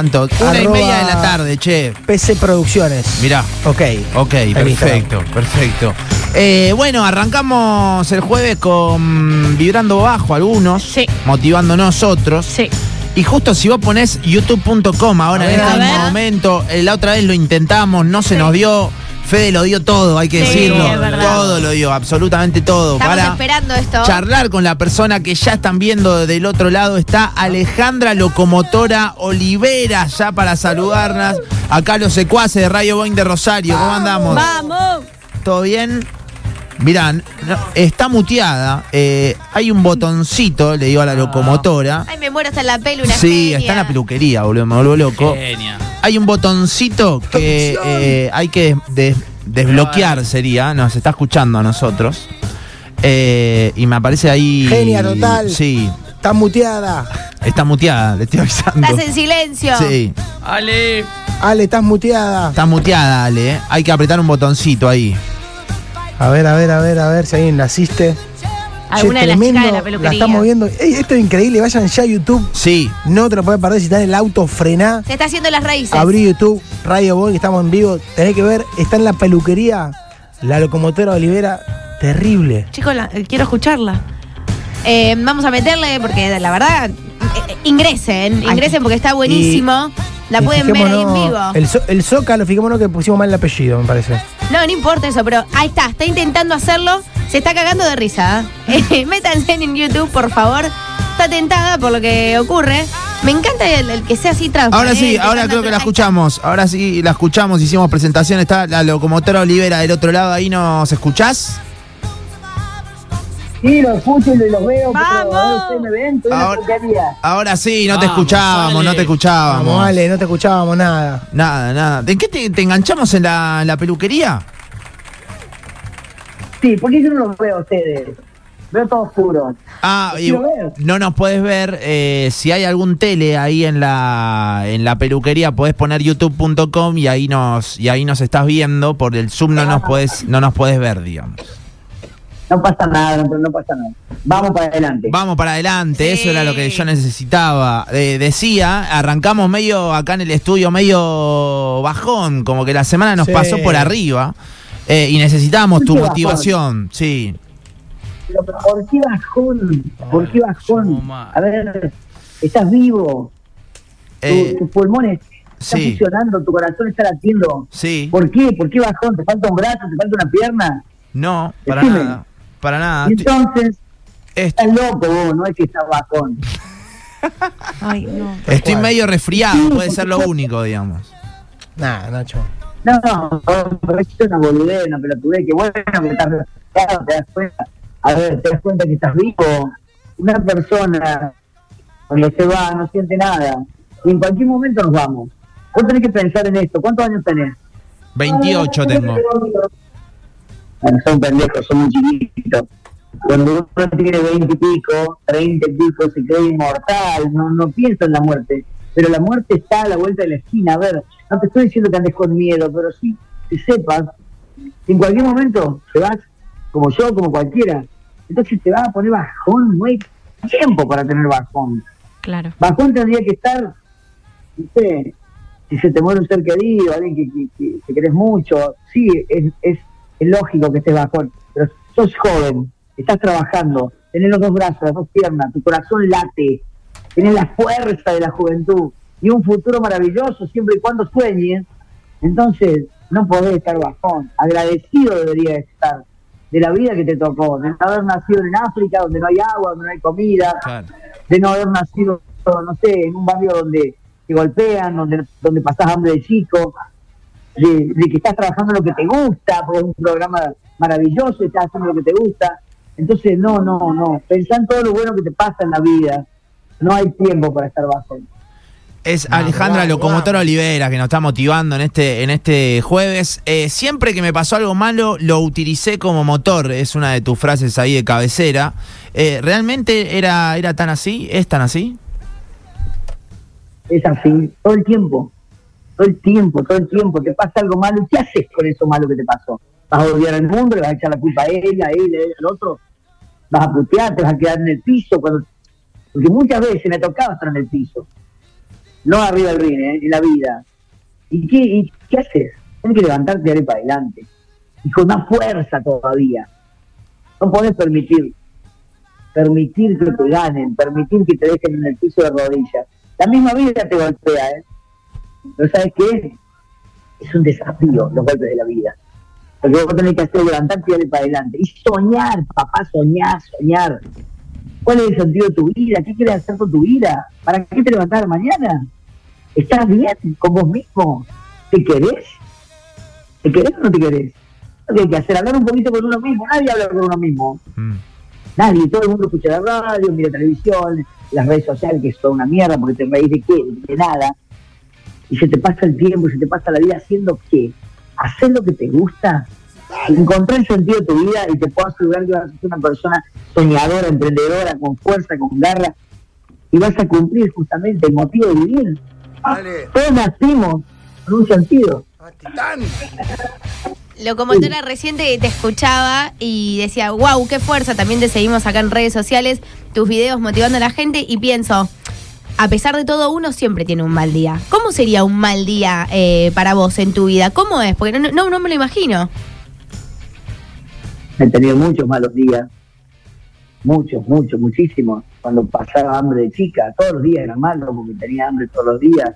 Tanto, una y media de la tarde, che. PC Producciones. Mirá. Ok. Ok, perfecto, perfecto. Eh, bueno, arrancamos el jueves con Vibrando Bajo algunos, Sí. motivándonos otros. Sí. Y justo si vos ponés youtube.com ahora en este momento, eh, la otra vez lo intentamos, no se Sí. nos dio. Fede lo dio todo, hay que Sí, decirlo. es verdad. todo lo dio, absolutamente todo. Estamos para esperando esto. charlar con la persona que ya están viendo del otro lado está Alejandra Locomotora Olivera, ya para saludarnos. Acá los secuaces de Radio Boeing de Rosario, ¿cómo andamos? ¡Vamos! ¿Todo bien? Mirá, no, está muteada. eh, hay un botoncito, le digo a la locomotora. Ay, me muero hasta en la pelu, una Sí, genia. está en la peluquería, boludo, me vuelvo loco. Genia. Hay un botoncito que eh, hay que des- desbloquear, sería. Nos está escuchando a nosotros. Eh, y me aparece ahí. Genia total. Sí, Está muteada. está muteada, le estoy avisando. Estás en silencio. Sí, Ale. Ale, estás muteada. está muteada, Ale. eh. Hay que apretar un botoncito ahí. A ver, a ver, a ver, a ver si alguien la asiste. Alguna Che, de las chicas de tremendo, la peluquería. estamos viendo. Ey, esto es increíble. Vayan ya a YouTube. Sí, No te lo puedes perder si estás en el auto, frená. Se está haciendo las raíces. Abrí YouTube, Radio Boy, que estamos en vivo. Tenés que ver, está en la peluquería. La locomotora Olivera, terrible. Chicos, la- eh, quiero escucharla. Eh, vamos a meterle porque la verdad, eh, eh, ingresen, ingresen porque está buenísimo. La pueden ver ahí en vivo. El, zo- el Zócalo, fijémonos que pusimos mal el apellido, me parece. No, no importa eso, pero ahí está, está intentando hacerlo. Se está cagando de risa. ¿eh? Eh, Métanse en YouTube, por favor. Está tentada por lo que ocurre. Me encanta el, el que sea así transparente. ahora sí, ahora tan creo que la natural. escuchamos. Ahora sí la escuchamos, hicimos presentación. Está la locomotora Olivera del otro lado. Ahí nos escuchás. Sí, los escucho y los veo, ¡Vamos! pero a ver, ustedes me ven, estoy en la Ahora- porquería. Ahora sí, no te Vamos, escuchábamos, no te escuchábamos. Vamos, Ale, no te escuchábamos nada. Nada, nada. ¿De qué te, te enganchamos en la, en la peluquería? Sí, ¿por qué yo no los veo a ustedes? Veo todo oscuro. Ah, y no nos puedes ver. eh, si hay algún tele ahí en la en la peluquería, podés poner youtube.com y ahí nos y ahí nos estás viendo. Por el Zoom no nos puedes no nos puedes ver, digamos. No pasa nada, no, no pasa nada. Vamos para adelante. Vamos para adelante, Sí. eso era lo que yo necesitaba. Eh, decía, arrancamos medio acá en el estudio, medio bajón, como que la semana nos Sí. pasó por arriba. eh, y necesitábamos tu ¿Por qué motivación, sí. Pero, ¿Por qué bajón? ¿Por qué bajón? A ver, estás vivo, tu- Eh, tus pulmones están sí. funcionando, tu corazón está latiendo. sí. ¿Por qué? ¿Por qué bajón? ¿Te falta un brazo? ¿Te falta una pierna? No, para Decime. nada. Para nada. Y entonces, Estoy- estás loco vos, no es que estás. Ay, no. Estoy medio resfriado, Sí, puede ser lo único, digamos. Nada, Nacho. No, no, pero es una boludez, una pelotudez, que bueno que estás resfriado, te das cuenta. A ver, te das cuenta que estás vivo. Una persona, cuando se va, no siente nada. Y en cualquier momento nos vamos. Vos tenés que pensar en esto. ¿Cuántos años tenés? 28 tengo. Son pendejos, son muy chiquitos. Cuando uno tiene 20 y pico, 30 y pico, se cree inmortal, no, no piensa en la muerte. Pero la muerte está a la vuelta de la esquina. A ver, no te estoy diciendo que andes con miedo, pero sí que sepas en cualquier momento te vas, como yo, como cualquiera. Entonces te vas a poner bajón, no hay tiempo para tener bajón. Claro. Bajón tendría que estar, sé, si se te muere un ser querido, alguien que, que, que- que querés mucho, sí, es, es, es lógico que estés bajón, pero sos joven, estás trabajando, tenés los dos brazos, las dos piernas, tu corazón late, tenés la fuerza de la juventud y un futuro maravilloso siempre y cuando sueñes, entonces no podés estar bajón, agradecido deberías estar de la vida que te tocó, de no haber nacido en África, donde no hay agua, donde no hay comida, Claro. de no haber nacido, no sé, en un barrio donde te golpean, donde, donde pasás hambre de chico, de, de que estás trabajando lo que te gusta, porque es un programa maravilloso y estás haciendo lo que te gusta. Entonces, no, no, no. Pensá en todo lo bueno que te pasa en la vida. No hay tiempo para estar bajo. Es Alejandra Locomotora vamos. Olivera que nos está motivando en este, en este jueves. Eh, siempre que me pasó algo malo, lo utilicé como motor. Es una de tus frases ahí de cabecera. Eh, ¿Realmente era, era tan así? ¿Es tan así? Es así, todo el tiempo. Todo el tiempo, todo el tiempo. Te pasa algo malo. ¿Qué haces con eso malo que te pasó? ¿Vas a odiar al mundo? ¿Le vas a echar la culpa a ella, a él, a él, al otro? ¿Vas a putear? ¿Te vas a quedar en el piso? cuando Porque muchas veces me tocaba estar en el piso. no arriba del ring, ¿eh? en la vida. ¿Y qué, y qué haces? Tienes que levantarte y darle para adelante. Y con más fuerza todavía. No podés permitir, permitir que te ganen, permitir que te dejen en el piso de rodillas. La misma vida te golpea, ¿eh? Pero ¿sabes qué? Es un desafío los golpes de la vida. Lo que vos tenés que hacer es levantarte y darle para adelante. Y soñar, papá, soñar, soñar. ¿Cuál es el sentido de tu vida? ¿Qué quieres hacer con tu vida? ¿Para qué te levantás mañana? ¿Estás bien con vos mismo? ¿Te querés? ¿Te querés o no te querés? Lo que hay que hacer, hablar un poquito con uno mismo. Nadie habla con uno mismo. Mm. Nadie, todo el mundo escucha la radio, mira televisión, las redes sociales, que es toda una mierda porque te reís de qué, de nada. Y se te pasa el tiempo, y se te pasa la vida haciendo qué. Hacer lo que te gusta, encontrar el sentido de tu vida y te puedo asegurar que vas a ser una persona soñadora, emprendedora, con fuerza, con garra, y vas a cumplir justamente el motivo de vivir. Dale. Todos nacimos con un sentido. Ah, Titán. Locomotora reciente te escuchaba y decía, wow, qué fuerza, también te seguimos acá en redes sociales, tus videos motivando a la gente y pienso, a pesar de todo, uno siempre tiene un mal día. ¿Cómo sería un mal día eh, para vos en tu vida? ¿Cómo es? Porque no, no, no me lo imagino. He tenido muchos malos días, muchos, muchos, muchísimos. Cuando pasaba hambre de chica, todos los días era malo porque tenía hambre todos los días,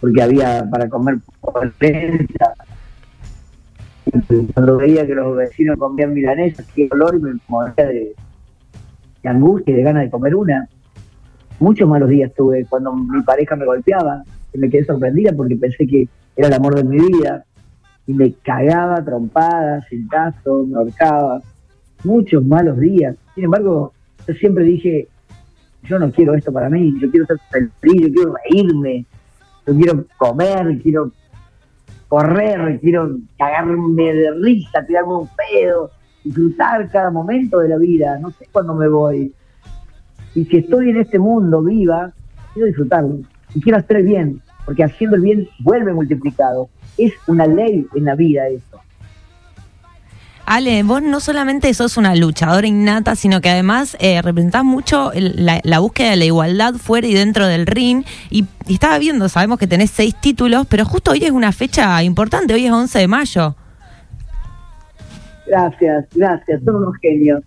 porque había para comer por. Cuando veía que los vecinos comían milanesas, qué olor y me moría de, de angustia y de ganas de comer una. Muchos malos días tuve cuando mi pareja me golpeaba, que me quedé sorprendida porque pensé que era el amor de mi vida y me cagaba trompadas, cintazo, me ahorcaba. Muchos malos días. Sin embargo, yo siempre dije, yo no quiero esto para mí, yo quiero ser feliz, yo quiero reírme, yo quiero comer, quiero correr, quiero cagarme de risa, tirarme un pedo, disfrutar cada momento de la vida. No sé cuándo me voy. Y si estoy en este mundo viva, quiero disfrutarlo. Y quiero hacer el bien, porque haciendo el bien vuelve multiplicado. Es una ley en la vida eso. Ale, vos no solamente sos una luchadora innata, sino que además eh, representás mucho el- la, la búsqueda de la igualdad fuera y dentro del ring. Y, y estaba viendo, sabemos que tenés seis títulos, pero justo hoy es una fecha importante, hoy es 11 de mayo. Gracias, gracias, son unos genios.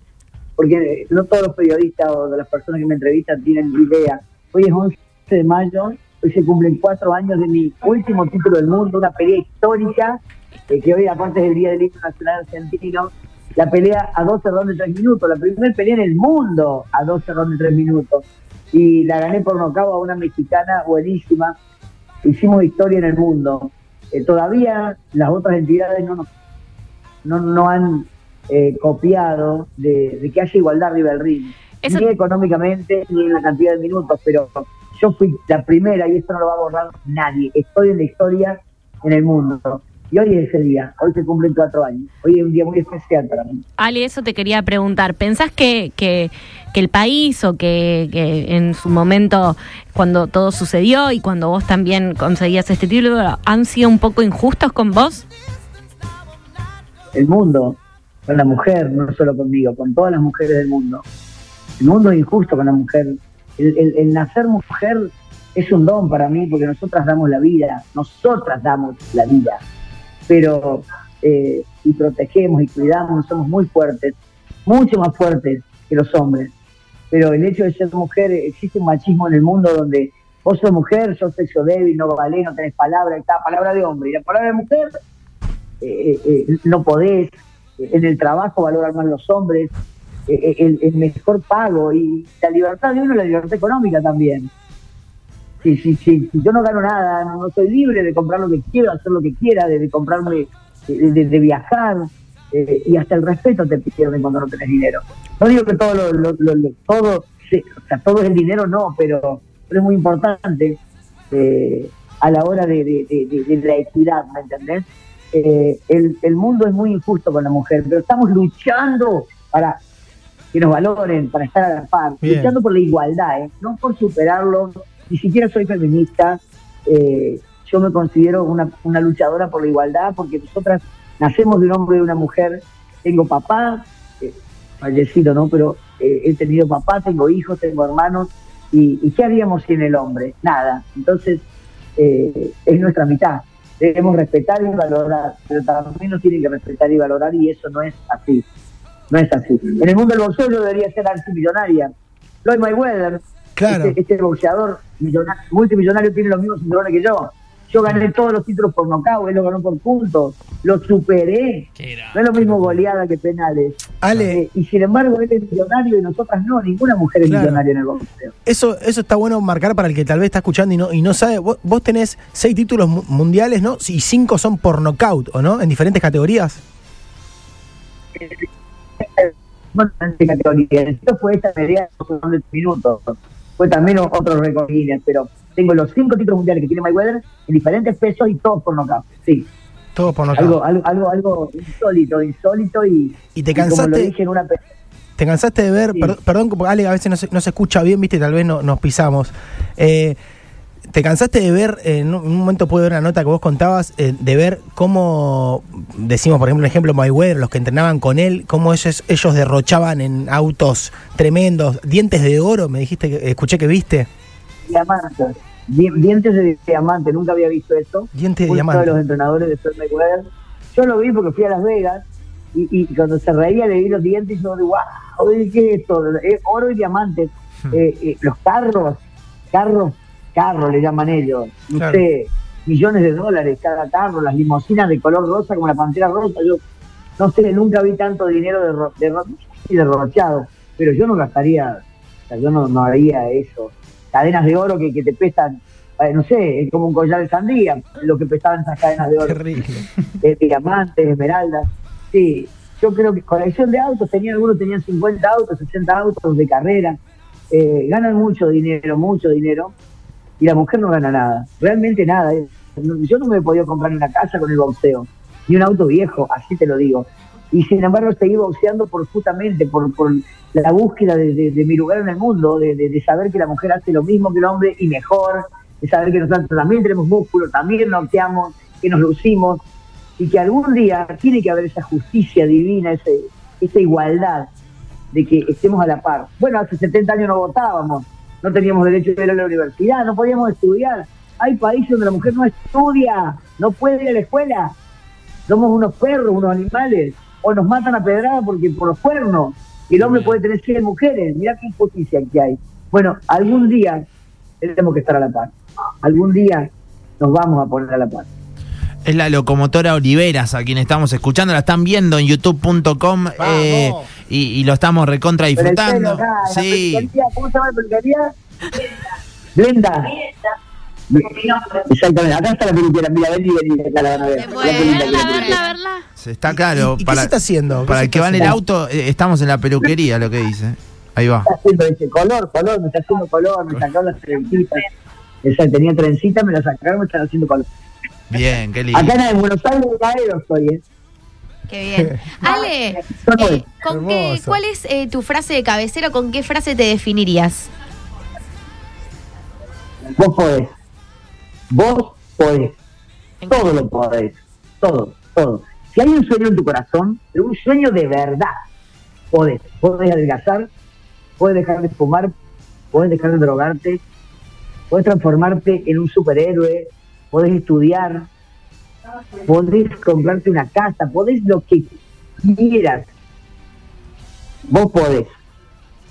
Porque no todos los periodistas o de las personas que me entrevistan tienen idea. Hoy es 11 de mayo, hoy se cumplen cuatro años de mi último título del mundo, una pelea histórica, eh, que hoy aparte es el Día del Himno Nacional Argentino. La pelea a 12 rondas de 3 minutos, la primera pelea en el mundo a 12 rondas de 3 minutos. Y la gané por nocaut a una mexicana buenísima. Hicimos historia en el mundo. Eh, todavía las otras entidades no no, no han eh, copiado de, de que haya igualdad arriba del ring, Eso- ni económicamente ni en la cantidad de minutos, pero yo fui la primera y esto no lo va a borrar nadie. Estoy en la historia en el mundo. Y hoy es ese día, hoy se cumplen cuatro años. Hoy es un día muy especial para mí. Ale, eso te quería preguntar. ¿Pensás que, que, que el país o que, que en su momento, cuando todo sucedió y cuando vos también conseguías este título, han sido un poco injustos con vos? El mundo, con la mujer, no solo conmigo, con todas las mujeres del mundo. El mundo es injusto con la mujer. El, el- nacer mujer es un don para mí porque nosotras damos la vida, nosotras damos la vida. Pero, eh, y protegemos y cuidamos, somos muy fuertes, mucho más fuertes que los hombres. Pero el hecho de ser mujer, existe un machismo en el mundo donde vos sos mujer, sos sexo débil, no valés, no tenés palabra, está palabra de hombre. Y la palabra de mujer eh, eh, no podés, en el trabajo valoran más los hombres, eh, eh, el, mejor pago y la libertad de uno, la libertad económica también. Si, si, si, si yo no gano nada, no, soy libre de comprar lo que quiero, hacer lo que quiera, de, comprarme, de, viajar, eh, y hasta el respeto te pierden cuando no tenés dinero. No digo que todo lo, todo, se- o sea, todo es el dinero, no, pero, es muy importante eh, a la hora de- de la equidad, ¿me entendés? Eh, el, el mundo es muy injusto con la mujer, pero estamos luchando para que nos valoren, para estar a la par, Bien. luchando por la igualdad, ¿eh? no por superarlo, ni siquiera soy feminista, eh, yo me considero una, una luchadora por la igualdad, porque nosotras nacemos de un hombre y de una mujer, tengo papá, eh, fallecido, ¿no? Pero eh, he tenido papá, tengo hijos, tengo hermanos, ¿Y, y qué haríamos sin el hombre? Nada. Entonces, eh, es nuestra mitad. Debemos respetar y valorar, pero también nos tienen que respetar y valorar y eso no es así. No es así. En el mundo del boxeo yo debería ser antimillonaria. Floyd Mayweather, Claro. este, este boxeador millonario- multimillonario, tiene los mismos cinturones que yo. Yo gané todos los títulos por nocaut, él lo ganó por puntos, lo superé. No es lo mismo goleada que penales. Ale, Eh, y sin embargo, él es millonario y nosotras no, ninguna mujer es Claro. millonaria en el boxeo. eso, eso está bueno marcar para el que tal vez está escuchando y no, y no sabe. Vos, vos tenés seis títulos mu- mundiales, ¿no? Y cinco son por nocaut, ¿o no? En diferentes categorías. Bueno, en esta categoría. Esto fue esta pelea de 10 minutos. Fue también otro récord Guinness, pero tengo los cinco títulos mundiales que tiene Mayweather en diferentes pesos y todos por nocaut. Sí, Todo por nocaut. algo, algo, algo, algo insólito, insólito y, ¿Y te como lo cansaste? dije en una ¿Te cansaste de ver, Sí. perdón, porque Ale a veces no se, no se escucha bien, viste, tal vez no, nos pisamos. Eh, ¿Te cansaste de ver, eh, en un en un momento pude ver una nota que vos contabas, eh, de ver cómo, decimos por ejemplo un ejemplo, Mayweather, los que entrenaban con él, cómo ellos, ellos derrochaban en autos tremendos, dientes de oro, me dijiste, que escuché que viste, diamantes, di- dientes de diamante, nunca había visto esto. dientes de Uno de diamante. los entrenadores de Floyd Mayweather. Yo lo vi porque fui a Las Vegas y, y cuando se reía le vi los dientes y yo digo, wow, ¿qué es esto? Es oro y diamantes. Hmm. Eh, eh, los carros, carros, carros le llaman ellos, no Claro. sé, millones de dólares cada carro, las limusinas de color rosa como la pantera rosa. Yo no sé, nunca vi tanto dinero si derrochado, pero yo no gastaría, o sea, yo no, no haría eso. Cadenas de oro que, que te pesan, eh, no sé, es como un collar de sandía, lo que pesaban esas cadenas de oro de diamantes, esmeraldas. Sí, yo creo que colección de autos, tenían algunos tenían 50 autos, 60 autos de carrera. Eh, ganan mucho dinero, mucho dinero, y la mujer no gana nada, realmente nada. Yo no me he podido comprar una casa con el boxeo, ni un auto viejo, así te lo digo. Y sin embargo seguí boxeando por justamente por, la búsqueda de, mi lugar en el mundo, de, saber que la mujer hace lo mismo que el hombre y mejor, de saber que nosotros también tenemos músculo, también noqueamos, que nos lucimos, y que algún día tiene que haber esa justicia divina, esa igualdad de que estemos a la par. Bueno, hace 70 años no votábamos, no teníamos derecho a ir a la universidad, no podíamos estudiar. Hay países donde la mujer no estudia, no puede ir a la escuela. Somos unos perros, unos animales, o nos matan a pedrada porque por los cuernos. Y el hombre puede tener 100 mujeres, mirá qué injusticia que hay. Bueno, algún día tenemos que estar a la par. Algún día nos vamos a poner a la par. Es la locomotora Oliveras a quien estamos escuchando, la están viendo en youtube.com eh, y, y lo estamos recontra disfrutando. acá, Sí, ¿Cómo se llama la peluquería? Glenda. Exactamente, acá está la peluquera, mira, ven y ven acá la van a ver. Verla, se está claro. ¿Y- y qué para se está haciendo? ¿Qué para el que va en el auto, eh, estamos en la peluquería, lo que dice. Ahí va. Está haciendo ese color, color, me está haciendo color, me sacaron las trencitas. Esa tenía trencita, me la sacaron, me están haciendo color. Bien, qué lindo. Acá en Buenos Aires de estoy, ¿eh? Qué bien. Ale, eh. ¿con qué. ¿cuál es eh, tu frase de cabecera? ¿Con qué frase te definirías? Vos podés. Vos podés. Todo lo podés. Todo, todo. Si hay un sueño en tu corazón, pero un sueño de verdad, podés. Podés adelgazar, podés dejar de fumar, podés dejar de drogarte, podés transformarte en un superhéroe, podés estudiar, podés comprarte una casa, podés lo que quieras. Vos podés.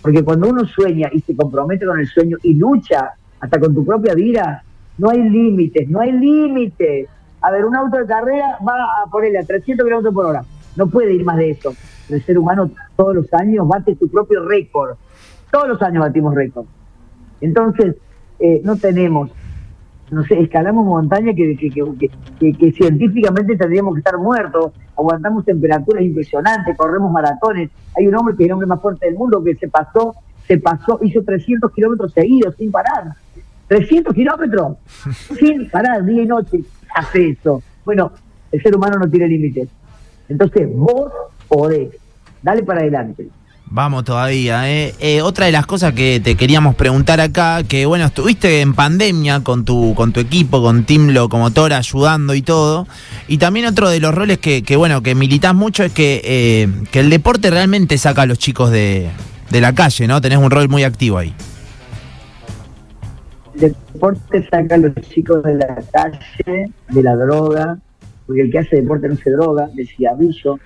Porque cuando uno sueña y se compromete con el sueño y lucha hasta con tu propia vida, no hay límites, no hay límites. A ver, un auto de carrera va a ponerle a 300 kilómetros por hora. No puede ir más de eso. El ser humano todos los años bate su propio récord. Todos los años batimos récord. Entonces, eh, no tenemos, no sé, escalamos montañas que, que, que, científicamente tendríamos que estar muertos, aguantamos temperaturas impresionantes, corremos maratones. Hay un hombre que es el hombre más fuerte del mundo que se pasó, se pasó, hizo 300 kilómetros seguidos sin parar. 300 kilómetros sin parar, día y noche. Hace eso. Bueno, el ser humano no tiene límites. Entonces, vos podés. Dale para adelante. Vamos todavía. ¿eh? Eh, otra de las cosas que te queríamos preguntar acá, que bueno, estuviste en pandemia con tu, con tu equipo, con Team Locomotora, ayudando y todo. Y también otro de los roles que, que bueno, que militás mucho es que, eh, que el deporte realmente saca a los chicos de, de la calle, ¿no? Tenés un rol muy activo ahí. El deporte saca a los chicos de la calle, de la droga, porque el que hace deporte no se droga, del cigarrillo,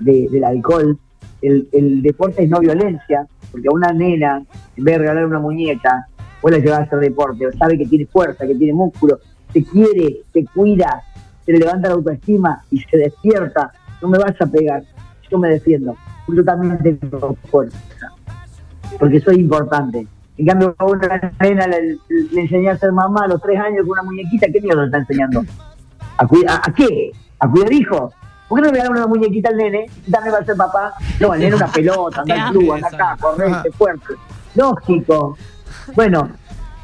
de- del alcohol. El, deporte es no violencia, porque a una nena, en vez de regalar una muñeca, vos la llevas a hacer deporte, sabe que tiene fuerza, que tiene músculo, te quiere, te cuida, se le levanta la autoestima y se despierta. No me vas a pegar, yo me defiendo, yo también tengo fuerza, porque soy importante. En cambio, a una nena le, le enseñé a ser mamá a los tres años con una muñequita, ¿qué le está enseñando? ¿A, cuida- a, a qué? ¿A cuidar hijos? ¿Por qué no le regalan una muñequita al nene? y También va a ser papá. No, el nene una pelota, anda al club, anda acá, correte, fuerte. Lógico. Bueno,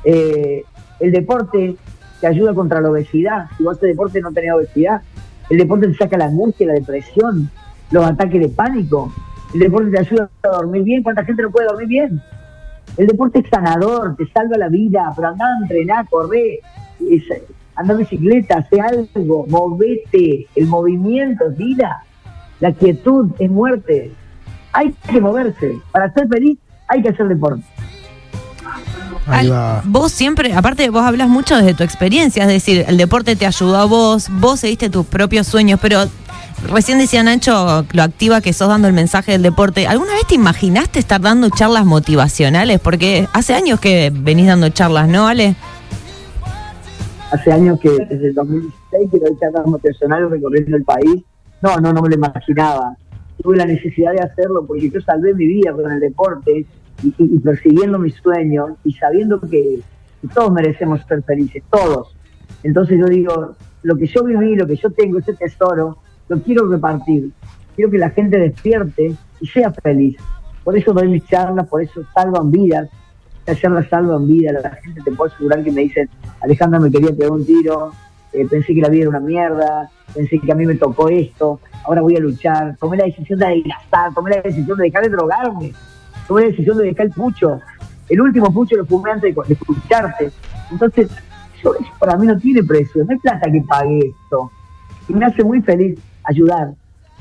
eh, el deporte te ayuda contra la obesidad. Si vos haces deporte no tenés obesidad. El deporte te saca la angustia, la depresión, los ataques de pánico. El deporte te ayuda a dormir bien. ¿Cuánta gente no puede dormir bien? El deporte es sanador, te salva la vida, pero andá correr, es- anda en bicicleta, hace algo, movete, el movimiento es vida, la quietud es muerte. Hay que moverse, para ser feliz hay que hacer deporte. Ahí Al- va. Vos siempre, aparte vos hablas mucho desde tu experiencia, es decir, el deporte te ayudó a vos, vos seguiste tus propios sueños, pero recién decía Nacho lo activa que sos dando el mensaje del deporte. ¿Alguna vez te imaginaste estar dando charlas motivacionales? Porque hace años que venís dando charlas, ¿no, Ale? Hace años que desde el 2016 que doy charlas motivacionales recorriendo el país. No, no, no me lo imaginaba. Tuve la necesidad de hacerlo porque yo salvé mi vida con el deporte y, y- persiguiendo mis sueños y sabiendo que todos merecemos ser felices, todos. Entonces yo digo, lo que yo viví, lo que yo tengo, ese tesoro, lo quiero repartir. Quiero que la gente despierte y sea feliz. Por eso doy mis charlas, por eso salvan vidas. Las charlas salvan vidas. La gente te puedo asegurar que me dicen, Alejandra me quería pegar un tiro, eh, pensé que la vida era una mierda, pensé que a mí me tocó esto, ahora voy a luchar, tomé la decisión de adelgazar, tomé la decisión de dejar de drogarme, tomé la decisión de dejar el pucho. El último pucho lo fumé antes de, escucharte. Entonces, eso para mí no tiene precio, no hay plata que pague esto. Y me hace muy feliz ayudar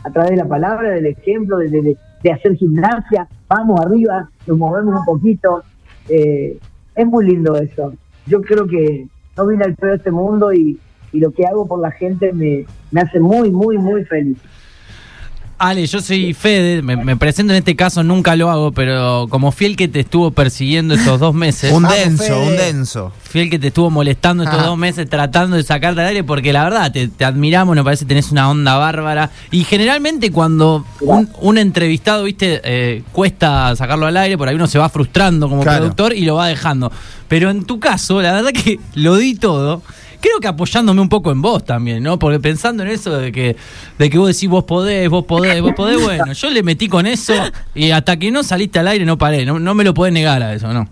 a través de la palabra, del ejemplo, de- de hacer gimnasia. Vamos arriba, nos movemos un poquito. Eh, es muy lindo eso. Yo creo que no vine al pedo de este mundo y, y lo que hago por la gente me, me hace muy, muy, muy feliz. Ale, yo soy Fede, me, me presento en este caso, nunca lo hago, pero como fiel que te estuvo persiguiendo estos dos meses, Un denso, un denso. fiel que te estuvo molestando estos Ajá. dos meses tratando de sacarte al aire, porque la verdad te, te admiramos, nos parece que tenés una onda bárbara. Y generalmente cuando un, un entrevistado, viste, eh, cuesta sacarlo al aire, por ahí uno se va frustrando como Claro. productor y lo va dejando. Pero en tu caso, la verdad que lo di todo. Creo que apoyándome un poco en vos también, ¿no? Porque pensando en eso de que, de que vos decís vos podés, vos podés, vos podés, bueno, yo le metí con eso y hasta que no saliste al aire no paré, no, no me lo podés negar a eso, ¿no?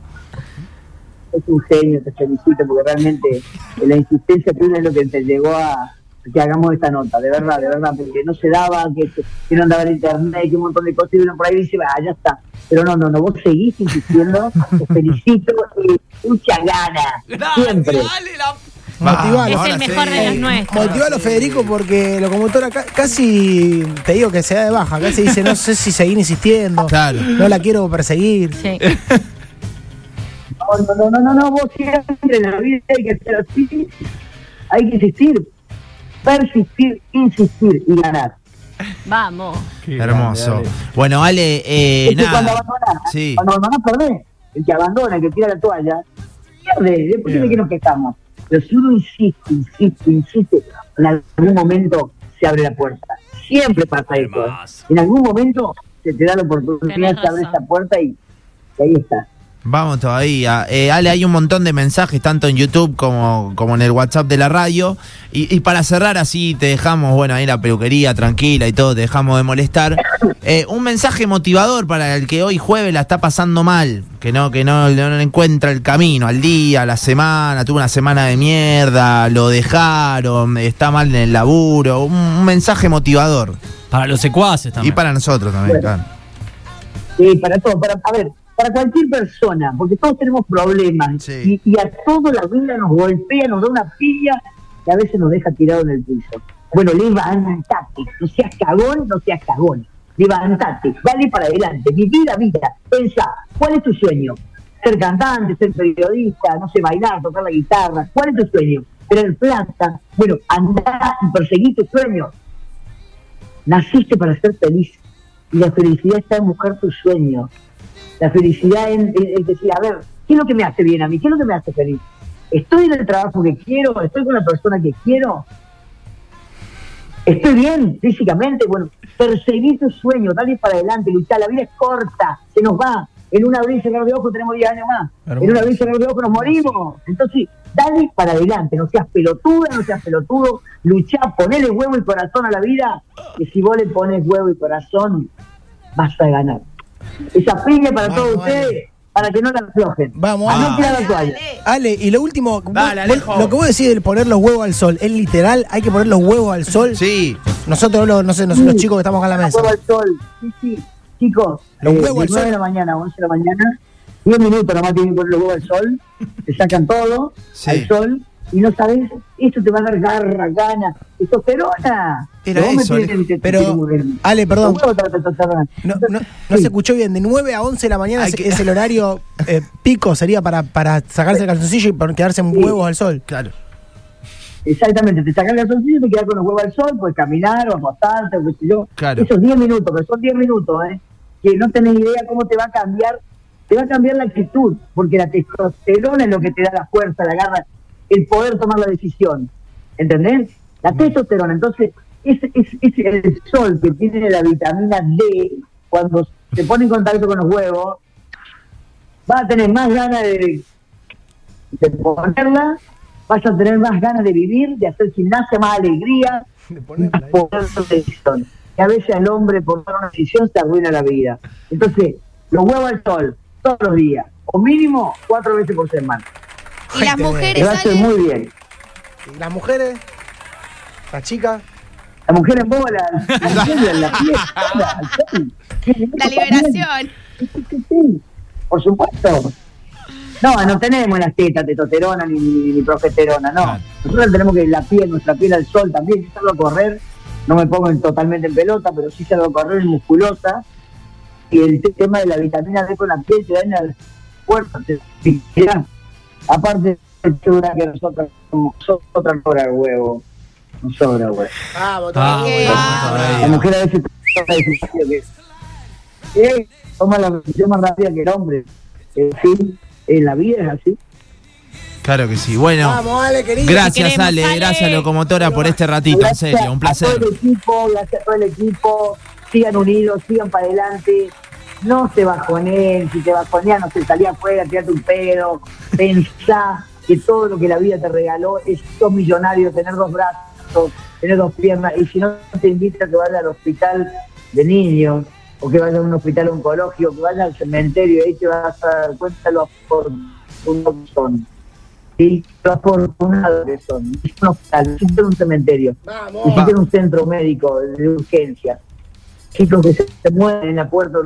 Es un genio, te felicito, porque realmente la insistencia tuya es lo que te llegó a que hagamos esta nota, de verdad, de verdad, porque no se daba, que, que no andaba en internet, que un montón de cosas, y uno por ahí dice, ah, ya está. Pero no, no, no, vos seguís insistiendo, te felicito y mucha gana, siempre. Motivalo. Es el mejor sí. de los nuestros. Motivalo, Federico, porque locomotora ca- casi, te digo que se da de baja, casi dice, no sé si seguir insistiendo, Claro. no la quiero perseguir. Sí. No, no, no, no, no, vos siempre en la vida hay que ser así, hay que insistir, persistir, insistir y ganar. Vamos. Hermoso. Bueno, Ale, eh, Es que cuando nada. abandonás, Sí. cuando abandonás perdés. El que abandona, el que tira la toalla, pierde. Después tiene que nos quejamos. Pero si uno insiste, insiste, insiste, en algún momento se abre la puerta. Siempre pasa eso. ¿eh? En algún momento se te da la oportunidad, abre razón. esa puerta y, y ahí está. Vamos todavía. Eh, Ale, hay un montón de mensajes, tanto en YouTube como, como en el WhatsApp de la radio. Y, y para cerrar así, te dejamos, bueno, ahí la peluquería tranquila y todo, te dejamos de molestar. Eh, un mensaje motivador para el que hoy jueves la está pasando mal, que no, que no, no encuentra el camino al día, a la semana, tuvo una semana de mierda, lo dejaron, está mal en el laburo. Un, un mensaje motivador. Para los secuaces Y también. para nosotros también, claro. Sí, para todo, para, a ver, para cualquier persona, porque todos tenemos problemas Sí. y, y a toda la vida nos golpea, nos da una pilla que a veces nos deja tirado en el piso. Bueno, levantate, no seas cagón, no seas cagón. Levantate, dale para adelante, vivir la vida, pensá, ¿cuál es tu sueño? ser cantante, ser periodista, no sé, bailar, tocar la guitarra. ¿Cuál es tu sueño? Tener plata. Bueno, andá y perseguí tus sueños. Naciste para ser feliz. Y la felicidad está en buscar tus sueños. La felicidad en, decir, a ver, ¿qué es lo que me hace bien a mí? ¿Qué es lo que me hace feliz? ¿Estoy en el trabajo que quiero? ¿Estoy con la persona que quiero? ¿Estoy bien físicamente? Bueno, perseguí tus sueños, dale para adelante, luchar. La vida es corta, se nos va. En una abrir y cerrar de ojos tenemos 10 años más. En una abrir y cerrar de ojos nos morimos. Entonces, dale para adelante, no seas pelotuda, no seas pelotudo. Luchá, ponele huevo y corazón a la vida, que si vos le pones huevo y corazón, vas a ganar. Esa piña para Vamos, todos Ale. ustedes, para que no la aflojen. Vamos, a no tirar la toalla. Ale, y lo último, Dale, vos- lo que vos decís de poner los huevos al sol, ¿es literal? ¿Hay que poner los huevos al sol? Sí. Nosotros, los, no sé, nos- los chicos que estamos acá en la mesa. Huevo al sol. Sí, sí. Chicos, Los eh, huevos al 9 sol. de la mañana a 11 de la mañana, 10 minutos nomás tienen que poner los huevos al sol, te sacan todo Sí. al sol y no sabes, esto te va a dar garra, gana, testosterona. Era eso, pero, Ale, perdón. No, no, no Sí. se escuchó bien, de 9 a 11 de la mañana es, que- es el horario eh, pico, sería para, para sacarse el calzoncillo y por quedarse en Sí. huevos al sol. Claro. Exactamente, te sacan el solcillo, te quedas con los huevos al sol, puedes caminar o acostarte o qué sé yo. Claro. Esos 10 minutos, que son 10 minutos, ¿eh? que no tenés idea cómo te va a cambiar, te va a cambiar la actitud, porque la testosterona es lo que te da la fuerza, la garra, el poder tomar la decisión. ¿Entendés? La testosterona, entonces, es, es, es el sol que tiene la vitamina D, cuando se pone en contacto con los huevos, va a tener más ganas de, de ponerla, vas a tener más ganas de vivir, de hacer gimnasia, más alegría, más poder de decisión. Y a veces al hombre por tomar una decisión se arruina la vida. Entonces, los huevos al sol, todos los días, o mínimo cuatro veces por semana. Y las mujeres muy bien. ¿Y las mujeres? ¿Las chicas? La mujer en bola, la la piel, bola, al sol. La liberación. Sí, por supuesto. No, no tenemos las tetas, testosterona ni, ni, ni progesterona, no. Claro. Nosotros tenemos que la piel, nuestra piel al sol también. Yo salgo a correr, no me pongo en- totalmente en pelota, pero sí salgo a correr musculosa. Y el te- tema de la vitamina D con la piel te daña el cuerpo. te- Aparte, es una que nosotros nosotros no el huevo. No sobra huevo. Vamos, Ah, Eh, La todavía. mujer a veces toma la decisión que eh, toma la decisión más rápida que el hombre. En fin, en la vida es así. Claro que sí. Bueno, Vamos, Ale, querido. gracias queremos, Ale, Ale. gracias Locomotora por este ratito, en serio, un A placer. todo el equipo, gracias a todo el equipo. Sigan unidos, sigan para adelante. No se bajoneen, si te bajoneas, no se salía afuera, tirate un pedo. Pensá que todo lo que la vida te regaló es sos millonario, tener dos brazos, tener dos piernas. Y si no te invita a que vayas al hospital de niños, o que vayas a un hospital oncológico, que vayas al cementerio, y ahí te vas a dar cuenta lo afortunados que son. ¿sí? Lo afortunados que son. Es un hospital, es un cementerio. Existe un centro médico de urgencia. Chicos que se, se mueven en la puerta.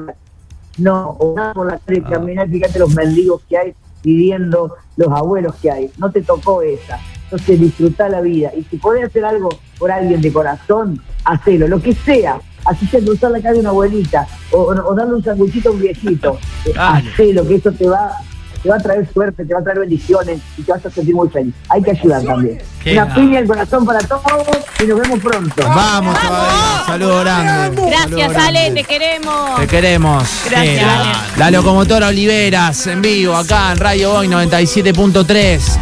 No, o nada por la calle, caminar, fíjate los mendigos que hay pidiendo, los abuelos que hay. No te tocó esa. Entonces disfruta la vida. Y si podés hacer algo por alguien de corazón, hacelo, lo que sea. Así sea cruzar la calle a una abuelita o, o- o darle un sanguchito a un viejito. Eh, Dale. Hacelo, que eso te va, te va a traer suerte, te va a traer bendiciones y te vas a sentir muy feliz. Hay que ayudar también. Qué Una nada. piña al corazón para todos y nos vemos pronto. Vamos todavía, saludo grande. Gracias. Ale, te queremos. Te queremos. Gracias, Ale. La locomotora Oliveras en vivo acá en Radio Hoy 97.3.